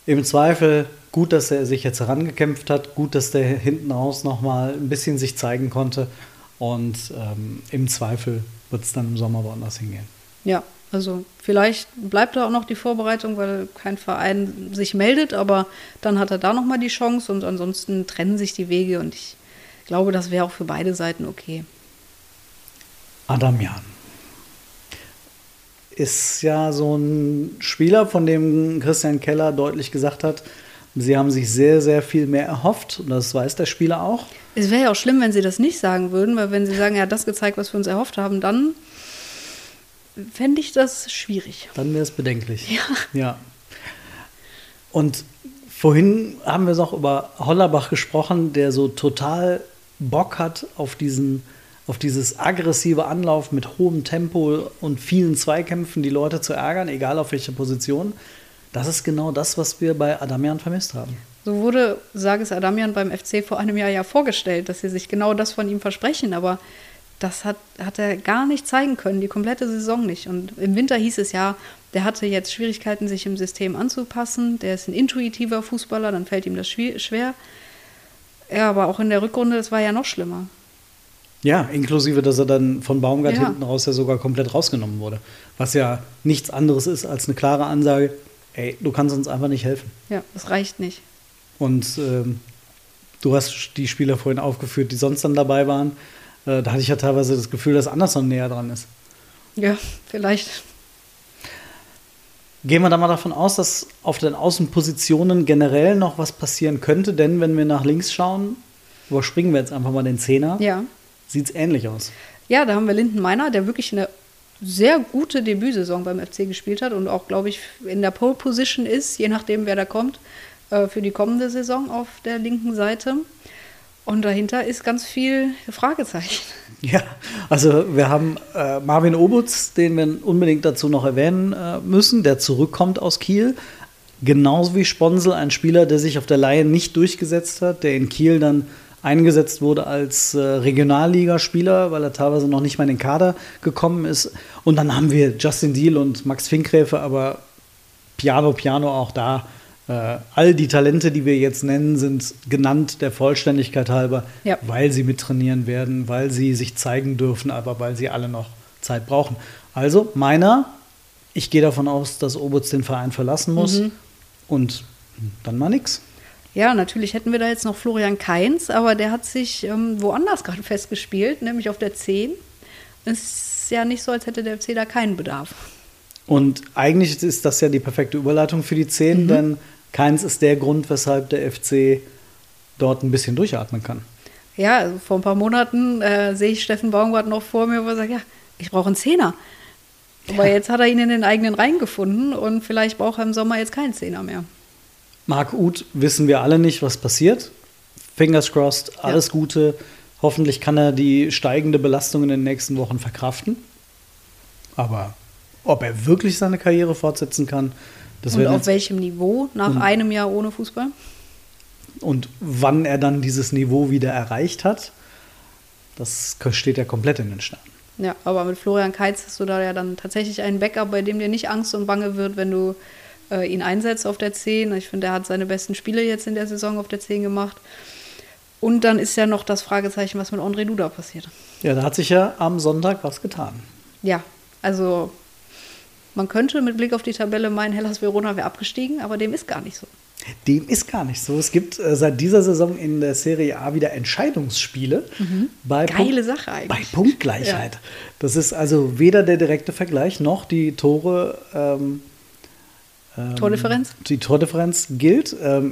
Im Zweifel gut, dass er sich jetzt herangekämpft hat, gut, dass der hinten raus nochmal ein bisschen sich zeigen konnte. Und ähm, im Zweifel wird es dann im Sommer woanders hingehen. Ja, also vielleicht bleibt da auch noch die Vorbereitung, weil kein Verein sich meldet, aber dann hat er da nochmal die Chance und ansonsten trennen sich die Wege und ich glaube, das wäre auch für beide Seiten okay. Adamian ist ja so ein Spieler, von dem Christian Keller deutlich gesagt hat, sie haben sich sehr, sehr viel mehr erhofft und das weiß der Spieler auch. Es wäre ja auch schlimm, wenn sie das nicht sagen würden, weil wenn sie sagen, er hat das gezeigt, was wir uns erhofft haben, dann fände ich das schwierig. Dann wäre es bedenklich. Ja. ja. Und vorhin haben wir noch über Hollerbach gesprochen, der so total Bock hat auf diesen auf dieses aggressive Anlauf mit hohem Tempo und vielen Zweikämpfen die Leute zu ärgern, egal auf welcher Position. Das ist genau das, was wir bei Adamian vermisst haben. So wurde Sages Adamian beim FC vor einem Jahr ja vorgestellt, dass sie sich genau das von ihm versprechen, aber das hat, hat er gar nicht zeigen können, die komplette Saison nicht. Und im Winter hieß es ja, der hatte jetzt Schwierigkeiten, sich im System anzupassen, der ist ein intuitiver Fußballer, dann fällt ihm das schwer. Ja, aber auch in der Rückrunde, das war ja noch schlimmer. Ja, inklusive, dass er dann von Baumgart Ja. hinten raus ja sogar komplett rausgenommen wurde. Was ja nichts anderes ist als eine klare Ansage, ey, du kannst uns einfach nicht helfen. Ja, das reicht nicht. Und ähm, du hast die Spieler vorhin aufgeführt, die sonst dann dabei waren. Äh, da hatte ich ja teilweise das Gefühl, dass Anderson näher dran ist. Ja, vielleicht. Gehen wir da mal davon aus, dass auf den Außenpositionen generell noch was passieren könnte, denn wenn wir nach links schauen, überspringen wir jetzt einfach mal den Zehner, Ja. sieht es ähnlich aus. Ja, da haben wir Linden Meiner, der wirklich eine sehr gute Debütsaison beim FC gespielt hat und auch, glaube ich, in der Pole Position ist, je nachdem, wer da kommt, äh, für die kommende Saison auf der linken Seite. Und dahinter ist ganz viel Fragezeichen. Ja, also wir haben äh, Marvin Obutz, den wir unbedingt dazu noch erwähnen äh, müssen, der zurückkommt aus Kiel. Genauso wie Sponsel, ein Spieler, der sich auf der Laie nicht durchgesetzt hat, der in Kiel dann eingesetzt wurde als äh, Regionalligaspieler, weil er teilweise noch nicht mal in den Kader gekommen ist. Und dann haben wir Justin Deal und Max Finkgräfe, aber Piano, Piano auch da. Äh, all die Talente, die wir jetzt nennen, sind genannt der Vollständigkeit halber, Ja. weil sie mittrainieren werden, weil sie sich zeigen dürfen, aber weil sie alle noch Zeit brauchen. Also meiner, ich gehe davon aus, dass Obutz den Verein verlassen muss und dann mal nix. Ja, natürlich hätten wir da jetzt noch Florian Kainz, aber der hat sich ähm, woanders gerade festgespielt, nämlich auf der 10. Es ist ja nicht so, als hätte der FC da keinen Bedarf. Und eigentlich ist das ja die perfekte Überleitung für die 10, denn keins ist der Grund, weshalb der FC dort ein bisschen durchatmen kann. Ja, also vor ein paar Monaten äh, sehe ich Steffen Baumgart noch vor mir, wo er sagt, ja, ich brauche einen Zehner. Aber jetzt hat er ihn in den eigenen Reihen gefunden und vielleicht braucht er im Sommer jetzt keinen Zehner mehr. Marc Uth wissen wir alle nicht, was passiert. Fingers crossed, alles Gute. Hoffentlich kann er die steigende Belastung in den nächsten Wochen verkraften. Aber ob er wirklich seine Karriere fortsetzen kann, das und auf welchem Niveau nach einem Jahr ohne Fußball? und wann er dann dieses Niveau wieder erreicht hat, das steht ja komplett in den Sternen. Ja, aber mit Florian Keitz hast du da ja dann tatsächlich einen Backup, bei dem dir nicht Angst und Bange wird, wenn du äh, ihn einsetzt auf der 10. Ich finde, er hat seine besten Spiele jetzt in der Saison auf der 10 gemacht. Und dann ist ja noch das Fragezeichen, was mit André Duda passiert. Ja, da hat sich ja am Sonntag was getan. Ja, also man könnte mit Blick auf die Tabelle meinen, Hellas Verona wäre abgestiegen, aber dem ist gar nicht so. Dem ist gar nicht so. Es gibt äh, seit dieser Saison in der Serie A wieder Entscheidungsspiele. Bei Mhm. Geile Punkt- Sache eigentlich. Bei Punktgleichheit. Das ist also weder der direkte Vergleich noch die Tore. Ähm, ähm, Tordifferenz? Die Tordifferenz gilt. Ähm,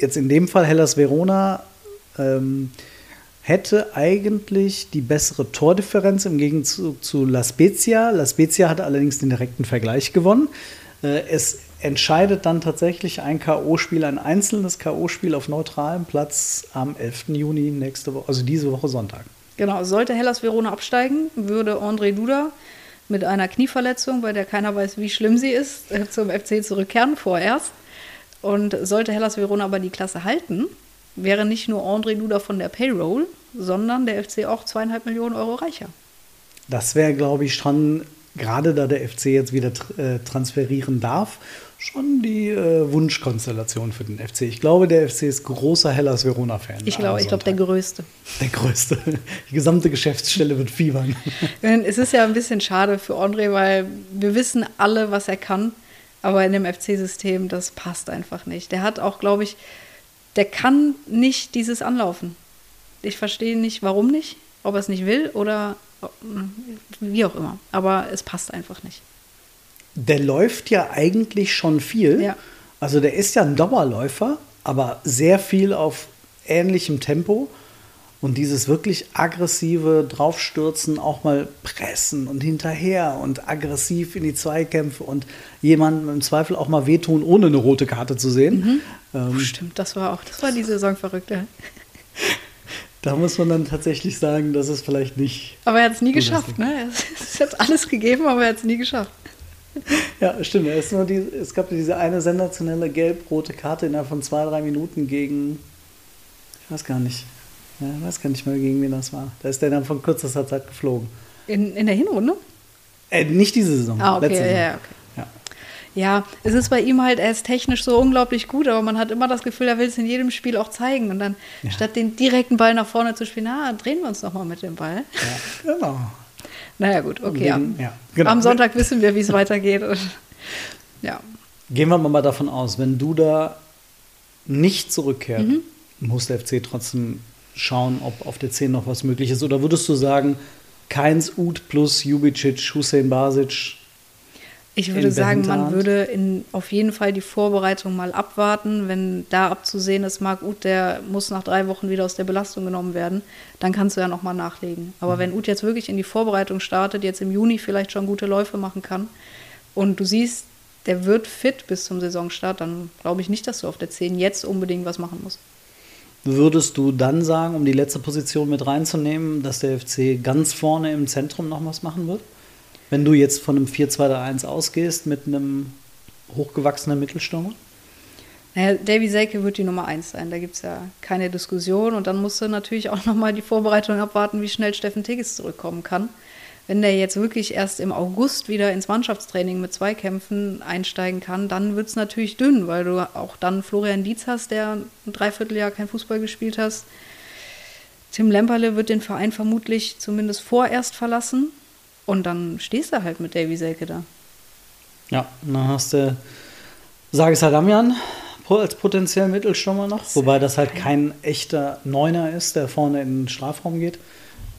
jetzt in dem Fall Hellas Verona ähm, hätte eigentlich die bessere Tordifferenz im Gegenzug zu La Spezia. La Spezia hat allerdings den direkten Vergleich gewonnen. Äh, es entscheidet dann tatsächlich ein K.O.-Spiel, ein einzelnes K.O.-Spiel auf neutralem Platz am 11. Juni nächste Woche, also diese Woche Sonntag. Genau, sollte Hellas Verona absteigen, würde André Duda mit einer Knieverletzung, bei der keiner weiß, wie schlimm sie ist, [LAUGHS] zum FC zurückkehren, vorerst. Und sollte Hellas Verona aber die Klasse halten, wäre nicht nur André Duda von der Payroll, sondern der FC auch zweieinhalb Millionen Euro reicher. Das wäre, glaube ich, schon gerade da der FC jetzt wieder äh, transferieren darf, schon die äh, Wunschkonstellation für den FC. Ich glaube, der FC ist großer Hellas Verona-Fan. Ich glaube, ich glaube, der größte. Der größte. [LAUGHS] Die gesamte Geschäftsstelle wird fiebern. [LAUGHS] Es ist ja ein bisschen schade für André, weil wir wissen alle, was er kann. Aber in dem FC-System, das passt einfach nicht. Der hat auch, glaube ich, der kann nicht dieses Anlaufen. Ich verstehe nicht, warum nicht. Ob er es nicht will oder wie auch immer. Aber es passt einfach nicht. Der läuft ja eigentlich schon viel. Ja. Also der ist ja ein Dauerläufer, aber sehr viel auf ähnlichem Tempo. Und dieses wirklich aggressive Draufstürzen, auch mal pressen und hinterher und aggressiv in die Zweikämpfe und jemandem im Zweifel auch mal wehtun, ohne eine rote Karte zu sehen. Ähm, Stimmt, das war auch, das war die Saison verrückt. Ja. [LAUGHS] da muss man dann tatsächlich sagen, dass es vielleicht nicht. Aber er hat es nie geschafft, ne? [LAUGHS] Es hat alles gegeben, aber er hat es nie geschafft. Ja, stimmt. Ist nur die, es gab diese eine sensationelle gelb-rote Karte innerhalb von zwei, drei Minuten gegen. Ich weiß gar nicht. Ja, ich weiß gar nicht mehr, gegen wen das war. Da ist der dann von kürzester Zeit geflogen. In, in der Hinrunde? Äh, nicht diese Saison. Ah, okay, letzte ja, Saison. ja, okay. Ja. Ja, es ist bei ihm halt, er ist technisch so unglaublich gut, aber man hat immer das Gefühl, er will es in jedem Spiel auch zeigen. Und dann, statt den direkten Ball nach vorne zu spielen, na, drehen wir uns nochmal mit dem Ball. Ja, genau. Naja, gut, okay. Am, ja, genau. am Sonntag wissen wir, wie es weitergeht. Und, ja, Gehen wir mal davon aus, wenn du da nicht zurückkehrt, Mhm. muss der FC trotzdem schauen, ob auf der 10 noch was möglich ist. Oder würdest du sagen, Keins, Ud plus Jubicic, Hussein Basic, ich würde sagen, man würde in, auf jeden Fall die Vorbereitung mal abwarten. Wenn da abzusehen ist, Marc Uth, der muss nach drei Wochen wieder aus der Belastung genommen werden, dann kannst du ja nochmal nachlegen. Mhm. Aber wenn Uth jetzt wirklich in die Vorbereitung startet, jetzt im Juni vielleicht schon gute Läufe machen kann und du siehst, der wird fit bis zum Saisonstart, dann glaube ich nicht, dass du auf der 10 jetzt unbedingt was machen musst. Würdest du dann sagen, um die letzte Position mit reinzunehmen, dass der FC ganz vorne im Zentrum noch was machen wird? Wenn du jetzt von einem 4-2-3-1 ausgehst mit einem hochgewachsenen Mittelstürmer? Naja, Davy Selke wird die Nummer eins sein, da gibt es ja keine Diskussion. Und dann musst du natürlich auch nochmal die Vorbereitung abwarten, wie schnell Steffen Tigges zurückkommen kann. Wenn der jetzt wirklich erst im August wieder ins Mannschaftstraining mit Zweikämpfen einsteigen kann, dann wird es natürlich dünn, weil du auch dann Florian Dietz hast, der ein Dreivierteljahr kein Fußball gespielt hast. Tim Lemperle wird den Verein vermutlich zumindest vorerst verlassen. Und dann stehst du halt mit Davy Selke da. Ja, dann hast du Sages Adamian als potenziell Mittelstürmer noch, wobei das halt kein echter Neuner ist, der vorne in den Strafraum geht.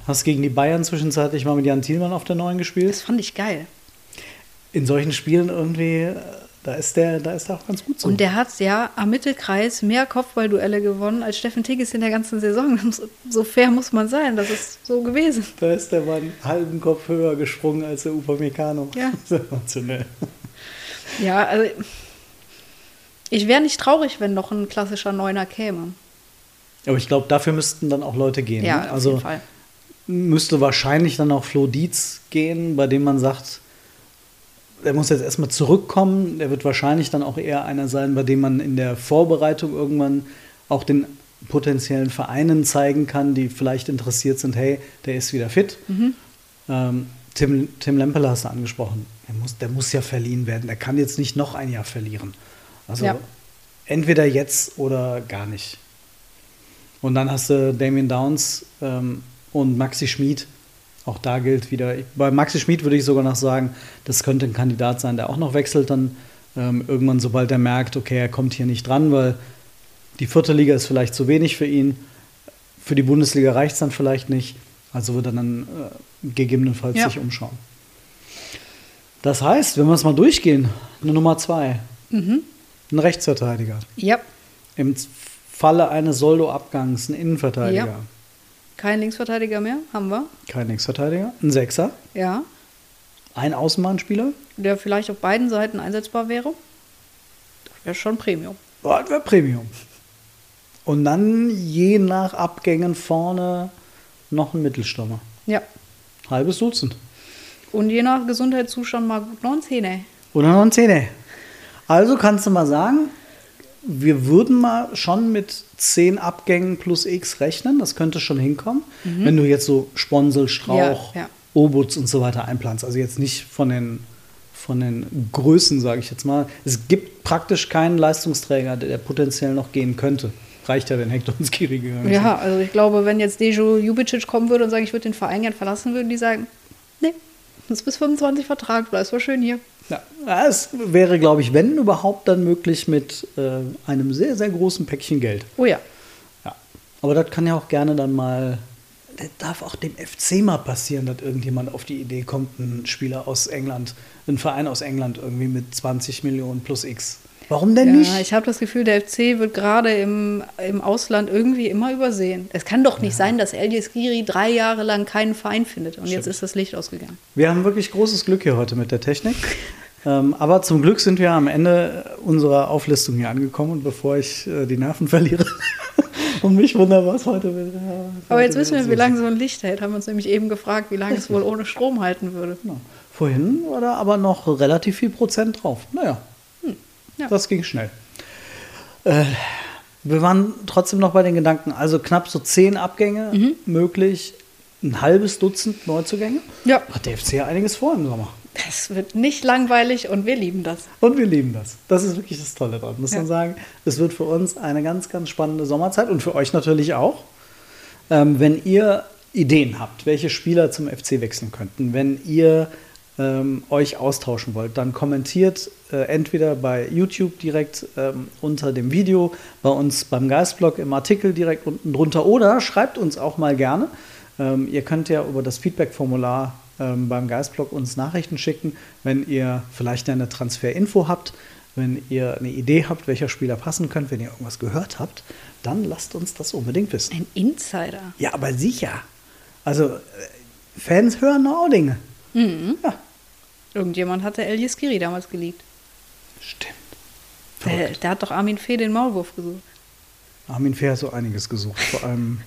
Hast gegen die Bayern zwischenzeitlich mal mit Jan Thielmann auf der Neuen Das gespielt. fand ich geil. In solchen Spielen irgendwie, äh, da ist der, da ist er auch ganz gut so. Und der hat ja am Mittelkreis mehr Kopfballduelle gewonnen als Steffen Tigges in der ganzen Saison. So- So fair muss man sein, das ist so gewesen. Da ist der mal einen halben Kopf höher gesprungen als der Upamecano. Ja. [LAUGHS] Sensationell. Ja, also ich wäre nicht traurig, wenn noch ein klassischer Neuner käme. Aber ich glaube, dafür müssten dann auch Leute gehen. Ja, ne? auf Also jeden Fall. Müsste wahrscheinlich dann auch Flo Dietz gehen, bei dem man sagt, der muss jetzt erstmal zurückkommen. Der wird wahrscheinlich dann auch eher einer sein, bei dem man in der Vorbereitung irgendwann auch den potenziellen Vereinen zeigen kann, die vielleicht interessiert sind, hey, der ist wieder fit. Mhm. Ähm, Tim, Tim Lemperle hast du angesprochen. Der muss, der muss ja verliehen werden. Der kann jetzt nicht noch ein Jahr verlieren. Also Ja. entweder jetzt oder gar nicht. Und dann hast du Damien Downs ähm, und Maxi Schmid. Auch da gilt wieder, bei Maxi Schmid würde ich sogar noch sagen, das könnte ein Kandidat sein, der auch noch wechselt dann ähm, irgendwann, sobald er merkt, okay, er kommt hier nicht dran, weil die vierte Liga ist vielleicht zu wenig für ihn. Für die Bundesliga reicht es dann vielleicht nicht. Also wird er dann äh, gegebenenfalls Ja. sich umschauen. Das heißt, wenn wir es mal durchgehen, eine Nummer zwei, Mhm. ein Rechtsverteidiger. Ja, Im Falle eines Soldo-Abgangs ein Innenverteidiger. Ja. Kein Linksverteidiger mehr, haben wir. Kein Linksverteidiger. Ein Sechser. Ja, Ein Außenbahnspieler. der vielleicht auf beiden Seiten einsetzbar wäre. Das wäre schon Premium. Das wäre Premium. Und dann je nach Abgängen vorne noch ein Mittelstürmer. Ja. Halbes Dutzend. Und je nach Gesundheitszustand mal gut 19. Oder noch ein Zehner. Also kannst du mal sagen, wir würden mal schon mit 10 Abgängen plus X rechnen. Das könnte schon hinkommen. Wenn du jetzt so Sponsel, Strauch, Ja, ja. Obuts und so weiter einplanst. Also jetzt nicht von den, von den Größen, sage ich jetzt mal. Es gibt praktisch keinen Leistungsträger, der, der potenziell noch gehen könnte. Reicht ja, wenn Hector und Skiri gegangen sind. Ja, also ich glaube, wenn jetzt Dejo Jubicic kommen würde und sagen, ich würde den Verein gern verlassen, würden die sagen, ist bis 25 Vertrag, bleibst mal schön hier. Ja, Ja, es wäre, glaube ich, wenn überhaupt, dann möglich mit äh, einem sehr, sehr großen Päckchen Geld. Oh ja. Ja. Aber das kann ja auch gerne dann mal, das darf auch dem FC mal passieren, dass irgendjemand auf die Idee kommt, ein Spieler aus England, ein Verein aus England irgendwie mit 20 Millionen plus X. Warum denn Ja, nicht? ich habe das Gefühl, der FC wird gerade im, im Ausland irgendwie immer übersehen. Es kann doch nicht sein, dass Elias Giri drei Jahre lang keinen Verein findet und jetzt ist das Licht ausgegangen. Wir haben wirklich großes Glück hier heute mit der Technik. [LAUGHS] ähm, aber zum Glück sind wir am Ende unserer Auflistung hier angekommen und bevor ich äh, die Nerven [LAUGHS] verliere [LAUGHS] und mich wundere, was heute wird. Ja, Aber heute jetzt wissen wir, wie lange so ein Licht hält. Haben wir uns nämlich eben gefragt, wie lange es wohl ohne Strom halten würde. Genau. Vorhin war da aber noch relativ viel Prozent drauf. Naja, ja. das ging schnell. Äh, wir waren trotzdem noch bei den Gedanken, also knapp so zehn Abgänge möglich, ein halbes Dutzend Neuzugänge. Ja. Hat der FC ja einiges vor im Sommer. Das wird nicht langweilig und wir lieben das. Und wir lieben das. Das ist wirklich das Tolle dran, muss Ja. man sagen. Es wird für uns eine ganz, ganz spannende Sommerzeit und für euch natürlich auch. Ähm, wenn ihr Ideen habt, welche Spieler zum FC wechseln könnten, wenn ihr ähm, euch austauschen wollt, dann kommentiert äh, entweder bei YouTube direkt ähm, unter dem Video, bei uns beim Geistblog im Artikel direkt unten drunter oder schreibt uns auch mal gerne. Ähm, ihr könnt ja über das Feedback-Formular ähm, beim Geistblog uns Nachrichten schicken, wenn ihr vielleicht eine Transferinfo habt, wenn ihr eine Idee habt, welcher Spieler passen könnte, wenn ihr irgendwas gehört habt, dann lasst uns das unbedingt wissen. Ein Insider. Ja, aber sicher. Also, äh, Fans hören auch Dinge. Ja, Irgendjemand hatte Elias Giri damals geleakt. stimmt. Der, Verrückt. der hat doch Armin Fee den Maulwurf gesucht. Armin Fehr hat so einiges gesucht. [LAUGHS] Vor allem,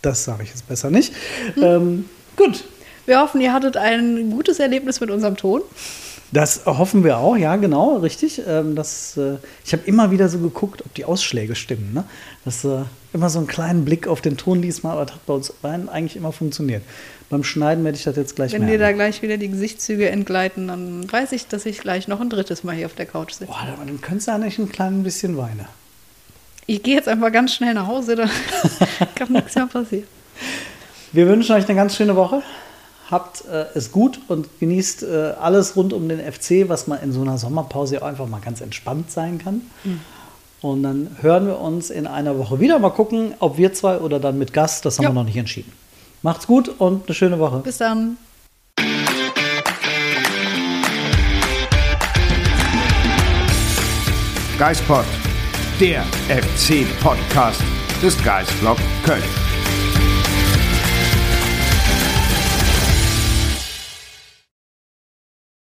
das sage ich jetzt besser nicht. Ähm, gut, Wir hoffen, ihr hattet ein gutes Erlebnis mit unserem Ton. Das hoffen wir auch. Ja, genau, richtig. Ähm, das, äh, ich habe immer wieder so geguckt, ob die Ausschläge stimmen. Ne? Das äh, immer so einen kleinen Blick auf den Ton diesmal, aber das hat bei uns beiden eigentlich immer funktioniert. Beim Schneiden werde ich das jetzt gleich Wenn dir da merken. gleich wieder die Gesichtszüge entgleiten, dann weiß ich, dass ich gleich noch ein drittes Mal hier auf der Couch sitze. Boah, dann könntest du eigentlich ein klein bisschen weinen. Ich gehe jetzt einfach ganz schnell nach Hause, da [LAUGHS] kann nichts mehr passieren. Wir wünschen euch eine ganz schöne Woche. Habt äh, es gut und genießt äh, alles rund um den FC, was man in so einer Sommerpause ja einfach mal ganz entspannt sein kann. Und dann hören wir uns in einer Woche wieder. Mal gucken, ob wir zwei oder dann mit Gast, das haben Ja. wir noch nicht entschieden. Macht's gut und eine schöne Woche. Bis dann. Geispod, der FC-Podcast des Geistblog Köln.